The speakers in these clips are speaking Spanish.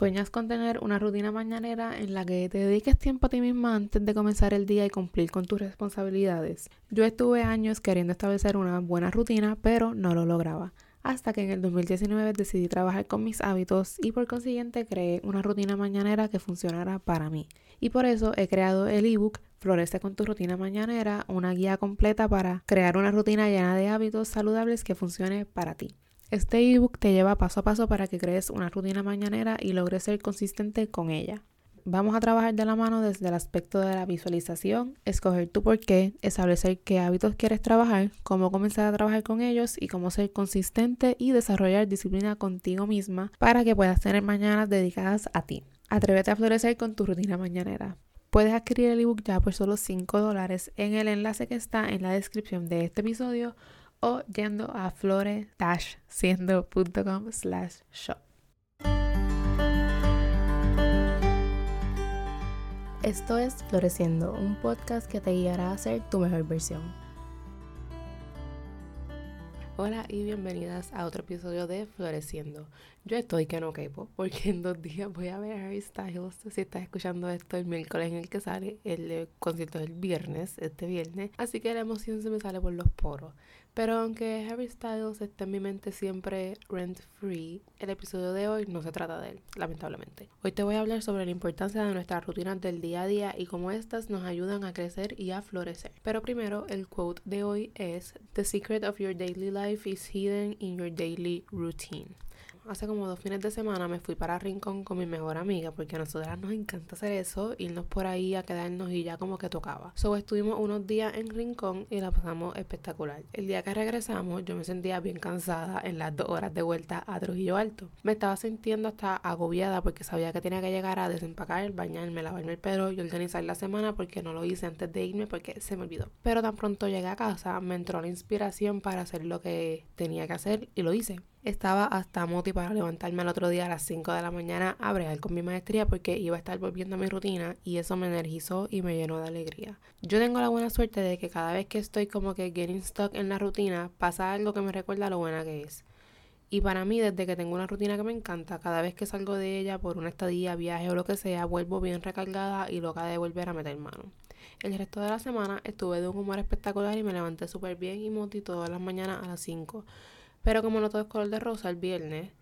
Sueñas con tener una rutina mañanera en la que te dediques tiempo a ti misma antes de comenzar el día y cumplir con tus responsabilidades. Yo estuve años queriendo establecer una buena rutina, pero no lo lograba. Hasta que en el 2019 decidí trabajar con mis hábitos y por consiguiente creé una rutina mañanera que funcionara para mí. Y por eso he creado el ebook Florece con tu rutina mañanera, una guía completa para crear una rutina llena de hábitos saludables que funcione para ti. Este ebook te lleva paso a paso para que crees una rutina mañanera y logres ser consistente con ella. Vamos a trabajar de la mano desde el aspecto de la visualización, escoger tu por qué, establecer qué hábitos quieres trabajar, cómo comenzar a trabajar con ellos y cómo ser consistente y desarrollar disciplina contigo misma para que puedas tener mañanas dedicadas a ti. Atrévete a florecer con tu rutina mañanera. Puedes adquirir el ebook ya por solo 5 dólares en el enlace que está en la descripción de este episodio o yendo a flore-siendo.com slash shop. Esto es Floreciendo, un podcast que te guiará a ser tu mejor versión. Hola y bienvenidas a otro episodio de Floreciendo. Yo estoy que no quepo porque en dos días voy a ver Harry Styles. Si estás escuchando esto el miércoles en el que sale, el concierto del viernes, este viernes. Así que la emoción se me sale por los poros. Pero aunque Harry Styles está en mi mente siempre rent free, el episodio de hoy no se trata de él, lamentablemente. Hoy te voy a hablar sobre la importancia de nuestras rutinas del día a día y cómo estas nos ayudan a crecer y a florecer. Pero primero, el quote de hoy es: The secret of your daily life is hidden in your daily routine hace como dos fines de semana me fui para Rincón con mi mejor amiga porque a nosotras nos encanta hacer eso, irnos por ahí a quedarnos y ya como que tocaba. So estuvimos unos días en Rincón y la pasamos espectacular. El día que regresamos yo me sentía bien cansada en las dos horas de vuelta a Trujillo Alto. Me estaba sintiendo hasta agobiada porque sabía que tenía que llegar a desempacar, bañarme, lavarme el pelo y organizar la semana porque no lo hice antes de irme porque se me olvidó. Pero tan pronto llegué a casa me entró la inspiración para hacer lo que tenía que hacer y lo hice. Estaba hasta moti para levantarme el otro día a las 5 de la mañana a bregar con mi maestría porque iba a estar volviendo a mi rutina y eso me energizó y me llenó de alegría. Yo tengo la buena suerte de que cada vez que estoy como que getting stuck en la rutina pasa algo que me recuerda lo buena que es. Y para mí, desde que tengo una rutina que me encanta, cada vez que salgo de ella por una estadía, viaje o lo que sea, vuelvo bien recargada y loca de volver a meter mano. El resto de la semana estuve de un humor espectacular y me levanté súper bien y moti todas las mañanas a las 5 pero como no todo es color de rosa, el viernes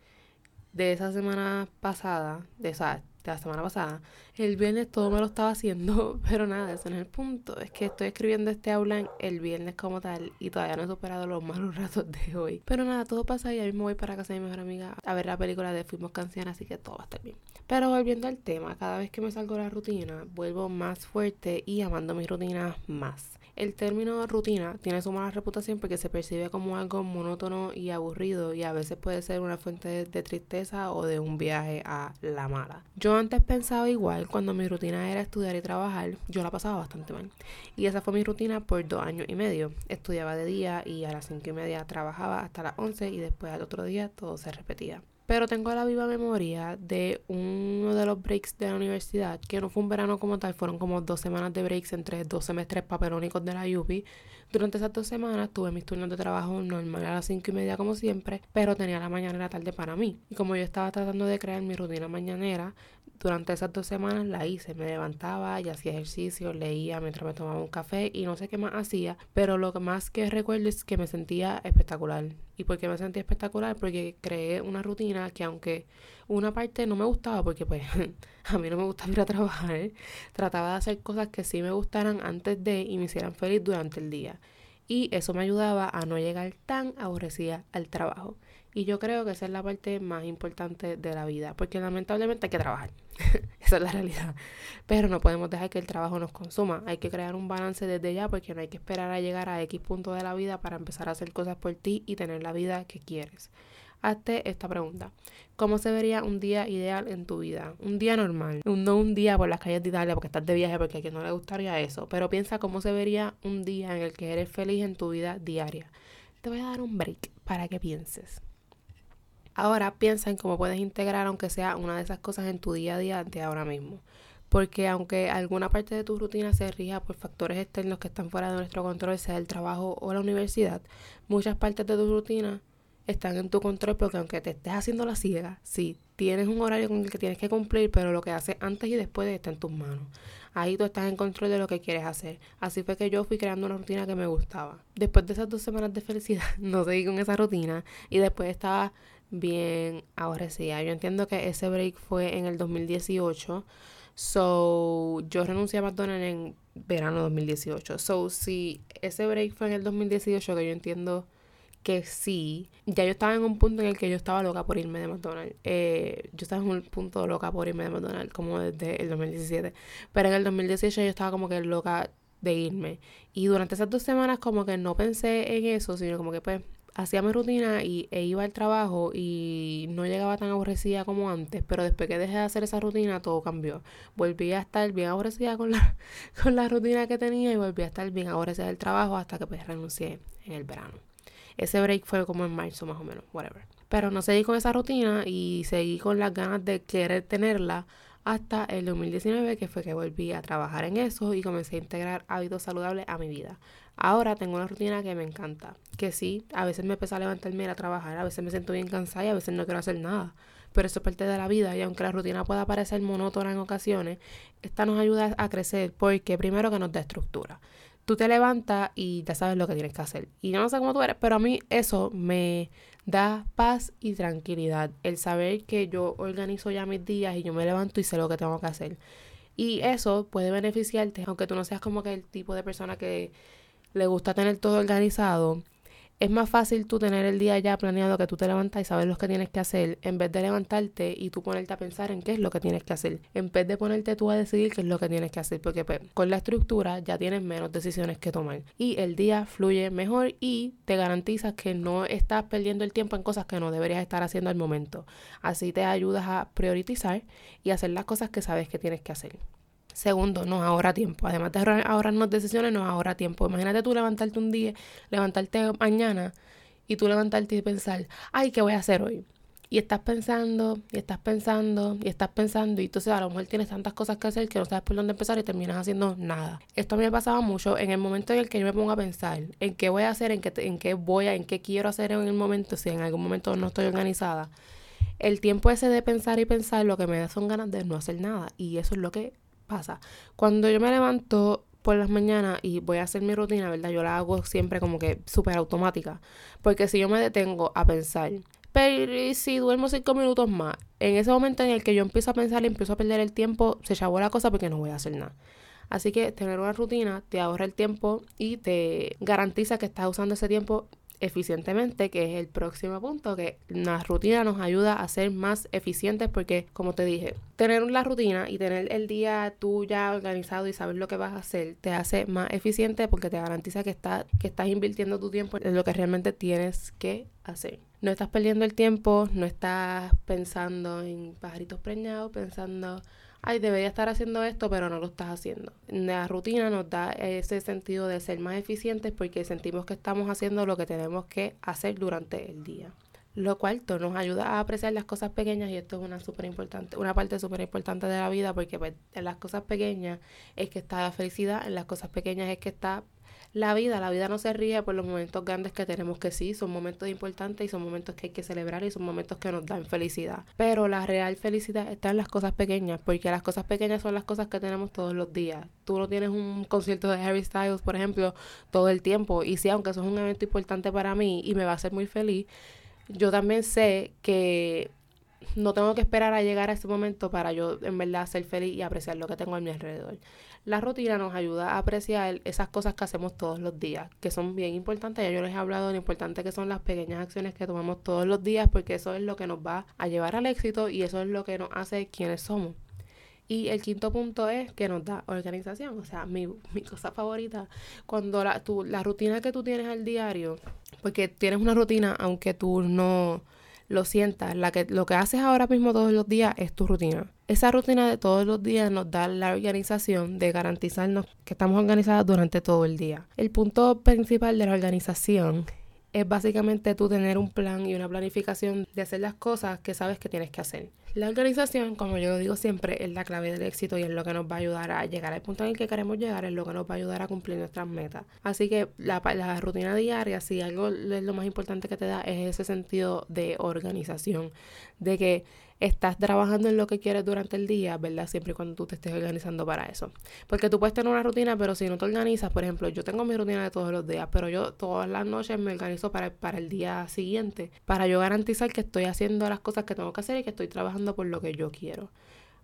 de esa semana pasada, de esa de la semana pasada, el viernes todo me lo estaba haciendo, pero nada, ese no es el punto. Es que estoy escribiendo este aula el viernes como tal y todavía no he superado los malos ratos de hoy. Pero nada, todo pasa y ahí mismo voy para casa de mi mejor amiga a ver la película de Fuimos Canciana, así que todo va a estar bien. Pero volviendo al tema, cada vez que me salgo de la rutina, vuelvo más fuerte y amando mi rutina más. El término rutina tiene su mala reputación porque se percibe como algo monótono y aburrido y a veces puede ser una fuente de, tristeza o de un viaje a la mala. Yo antes pensaba igual, cuando mi rutina era estudiar y trabajar, yo la pasaba bastante mal. Y esa fue mi rutina por dos años y medio. Estudiaba de día y a las cinco y media trabajaba hasta las once y después al otro día todo se repetía. Pero tengo la viva memoria de uno de los breaks de la universidad, que no fue un verano como tal, fueron como dos semanas de breaks entre dos semestres papelónicos de la UPI. Durante esas dos semanas tuve mis turnos de trabajo normal a las cinco y media como siempre, pero tenía la mañana y la tarde para mí. Y como yo estaba tratando de crear mi rutina mañanera, durante esas dos semanas la hice. Me levantaba y hacía ejercicio, leía mientras me tomaba un café y no sé qué más hacía. Pero lo que más que recuerdo es que me sentía espectacular. ¿Y por qué me sentía espectacular? Porque creé una rutina que aunque una parte no me gustaba, porque pues a mí no me gusta ir a trabajar, trataba de hacer cosas que sí me gustaran antes de y me hicieran feliz durante el día. Y eso me ayudaba a no llegar tan aborrecida al trabajo. Y yo creo que esa es la parte más importante de la vida, porque lamentablemente hay que trabajar. esa es la realidad. Pero no podemos dejar que el trabajo nos consuma. Hay que crear un balance desde ya, porque no hay que esperar a llegar a X punto de la vida para empezar a hacer cosas por ti y tener la vida que quieres. Hazte esta pregunta. ¿Cómo se vería un día ideal en tu vida? Un día normal. No un día por las calles de Italia porque estás de viaje porque a quien no le gustaría eso. Pero piensa cómo se vería un día en el que eres feliz en tu vida diaria. Te voy a dar un break para que pienses. Ahora piensa en cómo puedes integrar aunque sea una de esas cosas en tu día a día de ahora mismo. Porque aunque alguna parte de tu rutina se rija por factores externos que están fuera de nuestro control, sea el trabajo o la universidad, muchas partes de tu rutina están en tu control porque aunque te estés haciendo la ciega, sí, tienes un horario con el que tienes que cumplir, pero lo que haces antes y después está en tus manos. Ahí tú estás en control de lo que quieres hacer. Así fue que yo fui creando una rutina que me gustaba. Después de esas dos semanas de felicidad, no seguí con esa rutina y después estaba bien aborrecida. Yo entiendo que ese break fue en el 2018. So, yo renuncié a McDonald's en verano 2018. So, si ese break fue en el 2018, que yo entiendo que sí, ya yo estaba en un punto en el que yo estaba loca por irme de McDonald's. Eh, yo estaba en un punto loca por irme de McDonald's, como desde el 2017. Pero en el 2018 yo estaba como que loca de irme. Y durante esas dos semanas como que no pensé en eso, sino como que pues hacía mi rutina y, e iba al trabajo y no llegaba tan aborrecida como antes, pero después que dejé de hacer esa rutina todo cambió. Volví a estar bien aborrecida con la, con la rutina que tenía y volví a estar bien aborrecida del trabajo hasta que pues renuncié en el verano. Ese break fue como en marzo más o menos, whatever. Pero no seguí con esa rutina y seguí con las ganas de querer tenerla hasta el 2019 que fue que volví a trabajar en eso y comencé a integrar hábitos saludables a mi vida. Ahora tengo una rutina que me encanta, que sí, a veces me pesa levantarme y ir a trabajar, a veces me siento bien cansada y a veces no quiero hacer nada, pero eso es parte de la vida y aunque la rutina pueda parecer monótona en ocasiones, esta nos ayuda a crecer porque primero que nos da estructura. Tú te levantas y ya sabes lo que tienes que hacer. Y yo no sé cómo tú eres, pero a mí eso me da paz y tranquilidad. El saber que yo organizo ya mis días y yo me levanto y sé lo que tengo que hacer. Y eso puede beneficiarte, aunque tú no seas como que el tipo de persona que le gusta tener todo organizado, es más fácil tú tener el día ya planeado que tú te levantas y sabes lo que tienes que hacer, en vez de levantarte y tú ponerte a pensar en qué es lo que tienes que hacer, en vez de ponerte tú a decidir qué es lo que tienes que hacer, porque pues, con la estructura ya tienes menos decisiones que tomar y el día fluye mejor y te garantizas que no estás perdiendo el tiempo en cosas que no deberías estar haciendo al momento. Así te ayudas a priorizar y hacer las cosas que sabes que tienes que hacer. Segundo, nos ahorra tiempo. Además de ahorrarnos decisiones, nos ahorra tiempo. Imagínate tú levantarte un día, levantarte mañana y tú levantarte y pensar, ay, ¿qué voy a hacer hoy? Y estás pensando, y estás pensando, y estás pensando, y entonces a lo mejor tienes tantas cosas que hacer que no sabes por dónde empezar y terminas haciendo nada. Esto a mí me pasaba mucho en el momento en el que yo me pongo a pensar en qué voy a hacer, en qué, en qué voy a, en qué quiero hacer en el momento, si en algún momento no estoy organizada. El tiempo ese de pensar y pensar lo que me da son ganas de no hacer nada. Y eso es lo que pasa? Cuando yo me levanto por las mañanas y voy a hacer mi rutina, ¿verdad? Yo la hago siempre como que súper automática. Porque si yo me detengo a pensar, pero si duermo cinco minutos más, en ese momento en el que yo empiezo a pensar y empiezo a perder el tiempo, se chavó la cosa porque no voy a hacer nada. Así que tener una rutina te ahorra el tiempo y te garantiza que estás usando ese tiempo eficientemente, que es el próximo punto, que la rutina nos ayuda a ser más eficientes porque, como te dije, tener la rutina y tener el día tú ya organizado y saber lo que vas a hacer te hace más eficiente porque te garantiza que, está, que estás invirtiendo tu tiempo en lo que realmente tienes que hacer. No estás perdiendo el tiempo, no estás pensando en pajaritos preñados, pensando ay, debería estar haciendo esto, pero no lo estás haciendo. La rutina nos da ese sentido de ser más eficientes porque sentimos que estamos haciendo lo que tenemos que hacer durante el día. Lo cuarto nos ayuda a apreciar las cosas pequeñas y esto es una super importante, una parte súper importante de la vida porque pues, en las cosas pequeñas es que está la felicidad, en las cosas pequeñas es que está la vida, la vida no se ríe por los momentos grandes que tenemos que sí, son momentos importantes y son momentos que hay que celebrar y son momentos que nos dan felicidad. Pero la real felicidad está en las cosas pequeñas, porque las cosas pequeñas son las cosas que tenemos todos los días. Tú no tienes un concierto de Harry Styles, por ejemplo, todo el tiempo. Y sí, aunque eso es un evento importante para mí y me va a hacer muy feliz, yo también sé que no tengo que esperar a llegar a ese momento para yo en verdad ser feliz y apreciar lo que tengo a mi alrededor. La rutina nos ayuda a apreciar esas cosas que hacemos todos los días, que son bien importantes. Ya yo les he hablado de lo importante que son las pequeñas acciones que tomamos todos los días, porque eso es lo que nos va a llevar al éxito y eso es lo que nos hace quienes somos. Y el quinto punto es que nos da organización. O sea, mi, mi cosa favorita, cuando la, tu, la rutina que tú tienes al diario, porque tienes una rutina aunque tú no lo sientas, la que, lo que haces ahora mismo todos los días es tu rutina. Esa rutina de todos los días nos da la organización de garantizarnos que estamos organizadas durante todo el día. El punto principal de la organización es básicamente tú tener un plan y una planificación de hacer las cosas que sabes que tienes que hacer. La organización, como yo digo siempre, es la clave del éxito y es lo que nos va a ayudar a llegar al punto en el que queremos llegar, es lo que nos va a ayudar a cumplir nuestras metas. Así que la, la rutina diaria, si algo es lo más importante que te da, es ese sentido de organización, de que estás trabajando en lo que quieres durante el día, ¿verdad? Siempre y cuando tú te estés organizando para eso. Porque tú puedes tener una rutina, pero si no te organizas, por ejemplo, yo tengo mi rutina de todos los días, pero yo todas las noches me organizo para, para el día siguiente, para yo garantizar que estoy haciendo las cosas que tengo que hacer y que estoy trabajando por lo que yo quiero.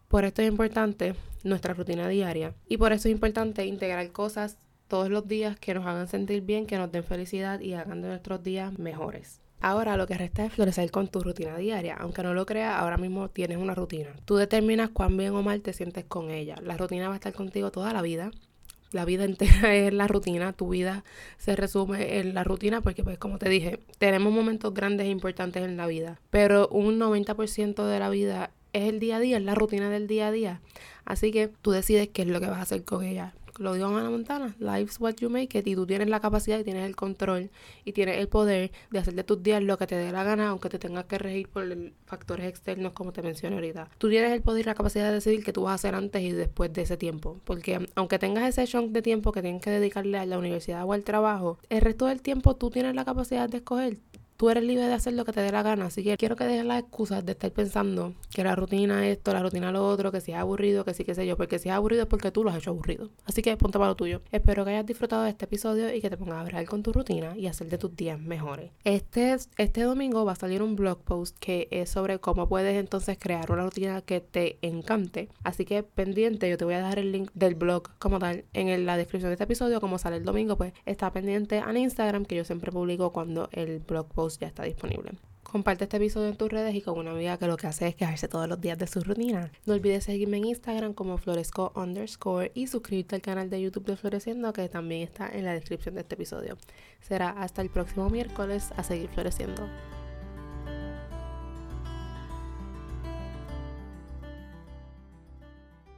Por esto es importante nuestra rutina diaria y por eso es importante integrar cosas todos los días que nos hagan sentir bien, que nos den felicidad y hagan de nuestros días mejores. Ahora lo que resta es florecer con tu rutina diaria. Aunque no lo creas, ahora mismo tienes una rutina. Tú determinas cuán bien o mal te sientes con ella. La rutina va a estar contigo toda la vida. La vida entera es la rutina, tu vida se resume en la rutina porque pues como te dije, tenemos momentos grandes e importantes en la vida, pero un 90% de la vida es el día a día, es la rutina del día a día. Así que tú decides qué es lo que vas a hacer con ella lo digo en Ana Montana, life's what you make it y tú tienes la capacidad y tienes el control y tienes el poder de hacer de tus días lo que te dé la gana, aunque te tengas que regir por factores externos como te mencioné ahorita. Tú tienes el poder y la capacidad de decidir qué tú vas a hacer antes y después de ese tiempo, porque aunque tengas ese chunk de tiempo que tienes que dedicarle a la universidad o al trabajo, el resto del tiempo tú tienes la capacidad de escoger tú eres libre de hacer lo que te dé la gana. Así que quiero que dejes las excusas de estar pensando que la rutina esto, la rutina lo otro, que si es aburrido, que sí, que sé yo. Porque si es aburrido es porque tú lo has hecho aburrido. Así que ponte para lo tuyo. Espero que hayas disfrutado de este episodio y que te pongas a hablar con tu rutina y hacer de tus días mejores. Este, este domingo va a salir un blog post que es sobre cómo puedes entonces crear una rutina que te encante. Así que pendiente, yo te voy a dejar el link del blog como tal en la descripción de este episodio. Como sale el domingo, pues está pendiente a Instagram que yo siempre publico cuando el blog ya está disponible. Comparte este episodio en tus redes y con una amiga que lo que hace es quejarse todos los días de su rutina. No olvides seguirme en Instagram como floresco underscore y suscribirte al canal de YouTube de Floreciendo que también está en la descripción de este episodio. Será hasta el próximo miércoles a seguir floreciendo.